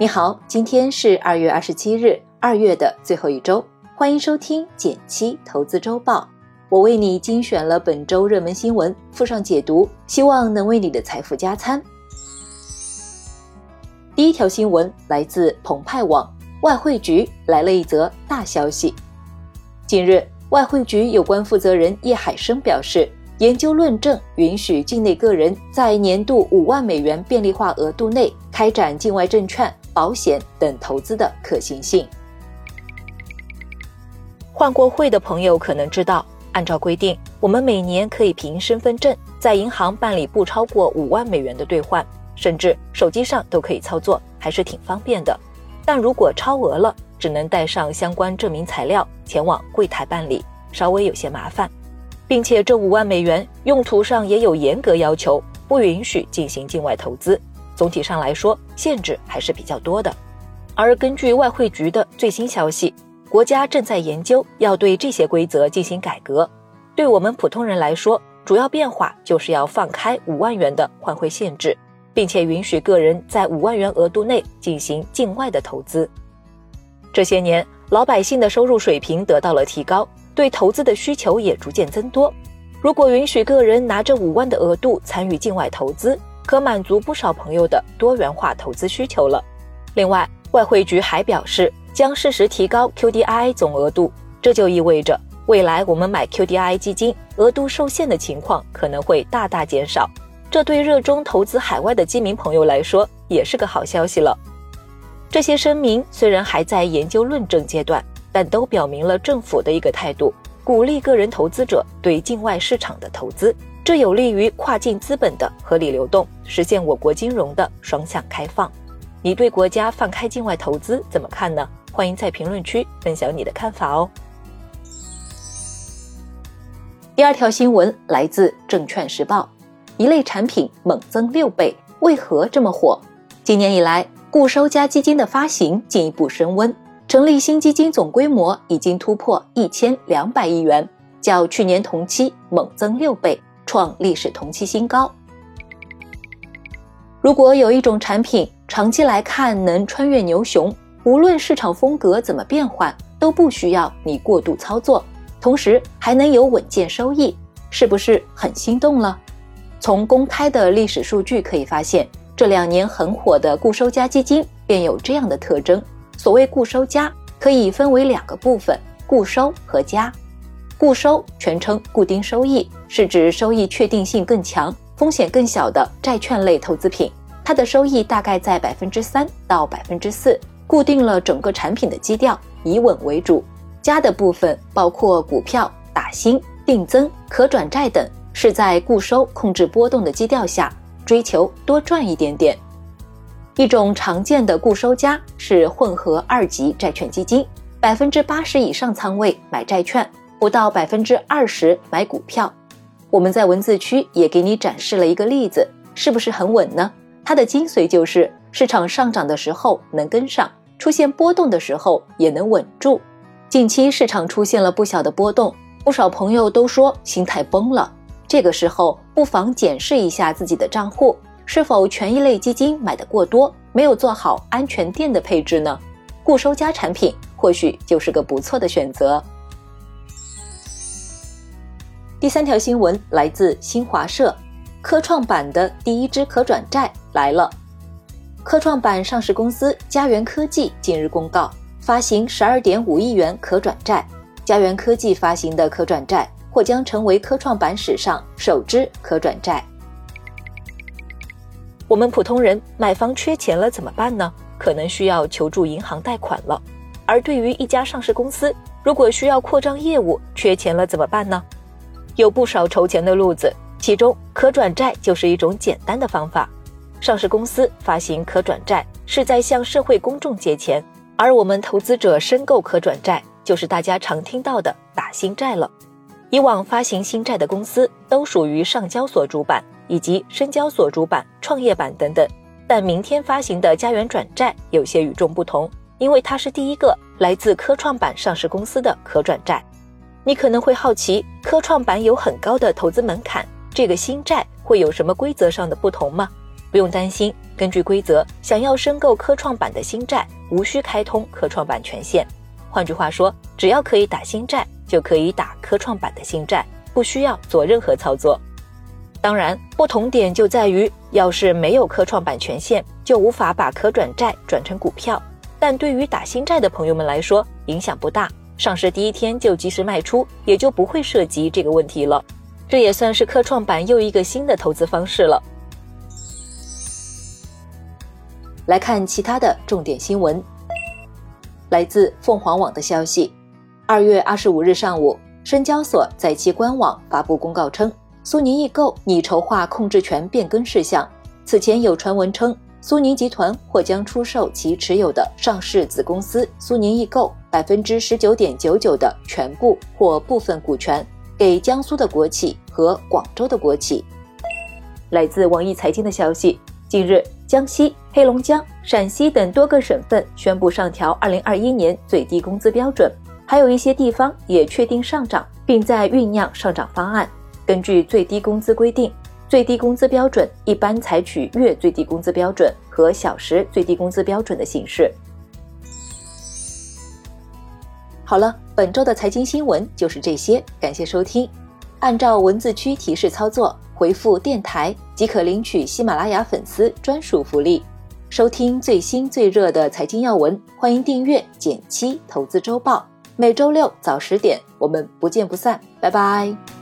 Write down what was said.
你好，今天是二月二十七日，二月的最后一周，欢迎收听减七投资周报。我为你精选了本周热门新闻，附上解读，希望能为你的财富加餐。第一条新闻来自澎湃网，外汇局来了一则大消息。近日，外汇局有关负责人叶海生表示。研究论证允许境内个人在年度五万美元便利化额度内开展境外证券、保险等投资的可行性。换过汇的朋友可能知道，按照规定，我们每年可以凭身份证在银行办理不超过五万美元的兑换，甚至手机上都可以操作，还是挺方便的。但如果超额了，只能带上相关证明材料前往柜台办理，稍微有些麻烦。并且这五万美元用途上也有严格要求，不允许进行境外投资。总体上来说，限制还是比较多的。而根据外汇局的最新消息，国家正在研究要对这些规则进行改革。对我们普通人来说，主要变化就是要放开五万元的换汇限制，并且允许个人在五万元额度内进行境外的投资。这些年，老百姓的收入水平得到了提高。对投资的需求也逐渐增多。如果允许个人拿着五万的额度参与境外投资，可满足不少朋友的多元化投资需求了。另外，外汇局还表示将适时提高 QDII 总额度，这就意味着未来我们买 QDII 基金额度受限的情况可能会大大减少。这对热衷投资海外的基民朋友来说也是个好消息了。这些声明虽然还在研究论证阶段。但都表明了政府的一个态度，鼓励个人投资者对境外市场的投资，这有利于跨境资本的合理流动，实现我国金融的双向开放。你对国家放开境外投资怎么看呢？欢迎在评论区分享你的看法哦。第二条新闻来自《证券时报》，一类产品猛增六倍，为何这么火？今年以来，固收加基金的发行进一步升温。成立新基金总规模已经突破一千两百亿元，较去年同期猛增六倍，创历史同期新高。如果有一种产品长期来看能穿越牛熊，无论市场风格怎么变换，都不需要你过度操作，同时还能有稳健收益，是不是很心动了？从公开的历史数据可以发现，这两年很火的固收加基金便有这样的特征。所谓固收加可以分为两个部分：固收和加。固收全称固定收益，是指收益确定性更强、风险更小的债券类投资品。它的收益大概在百分之三到百分之四，固定了整个产品的基调，以稳为主。加的部分包括股票、打新、定增、可转债等，是在固收控制波动的基调下，追求多赚一点点。一种常见的固收加是混合二级债券基金，百分之八十以上仓位买债券，不到百分之二十买股票。我们在文字区也给你展示了一个例子，是不是很稳呢？它的精髓就是市场上涨的时候能跟上，出现波动的时候也能稳住。近期市场出现了不小的波动，不少朋友都说心态崩了。这个时候不妨检视一下自己的账户。是否权益类基金买的过多，没有做好安全垫的配置呢？固收加产品或许就是个不错的选择。第三条新闻来自新华社，科创板的第一支可转债来了。科创板上市公司嘉源科技近日公告，发行十二点五亿元可转债。嘉源科技发行的可转债或将成为科创板史上首支可转债。我们普通人买房缺钱了怎么办呢？可能需要求助银行贷款了。而对于一家上市公司，如果需要扩张业务，缺钱了怎么办呢？有不少筹钱的路子，其中可转债就是一种简单的方法。上市公司发行可转债是在向社会公众借钱，而我们投资者申购可转债就是大家常听到的打新债了。以往发行新债的公司都属于上交所主板。以及深交所主板、创业板等等，但明天发行的家园转债有些与众不同，因为它是第一个来自科创板上市公司的可转债。你可能会好奇，科创板有很高的投资门槛，这个新债会有什么规则上的不同吗？不用担心。根据规则，想要申购科创板的新债，无需开通科创板权限。换句话说，只要可以打新债，就可以打科创板的新债，不需要做任何操作。当然，不同点就在于，要是没有科创板权限，就无法把可转债转成股票。但对于打新债的朋友们来说，影响不大，上市第一天就及时卖出，也就不会涉及这个问题了。这也算是科创板又一个新的投资方式了。来看其他的重点新闻。来自凤凰网的消息，二月二十五日上午，深交所在其官网发布公告称，苏宁易购拟筹划控制权变更事项。此前有传闻称，苏宁集团或将出售其持有的上市子公司苏宁易购百分之十九点九九的全部或部分股权给江苏的国企和广州的国企。来自网易财经的消息。近日，江西、黑龙江、陕西等多个省份宣布上调2021年最低工资标准，还有一些地方也确定上涨，并在酝酿上涨方案。根据最低工资规定，最低工资标准一般采取月最低工资标准和小时最低工资标准的形式。好了，本周的财经新闻就是这些，感谢收听。按照文字区提示操作。回复电台即可领取喜马拉雅粉丝专属福利，收听最新最热的财经要闻。欢迎订阅减七投资周报，每周六早十点，我们不见不散。拜拜。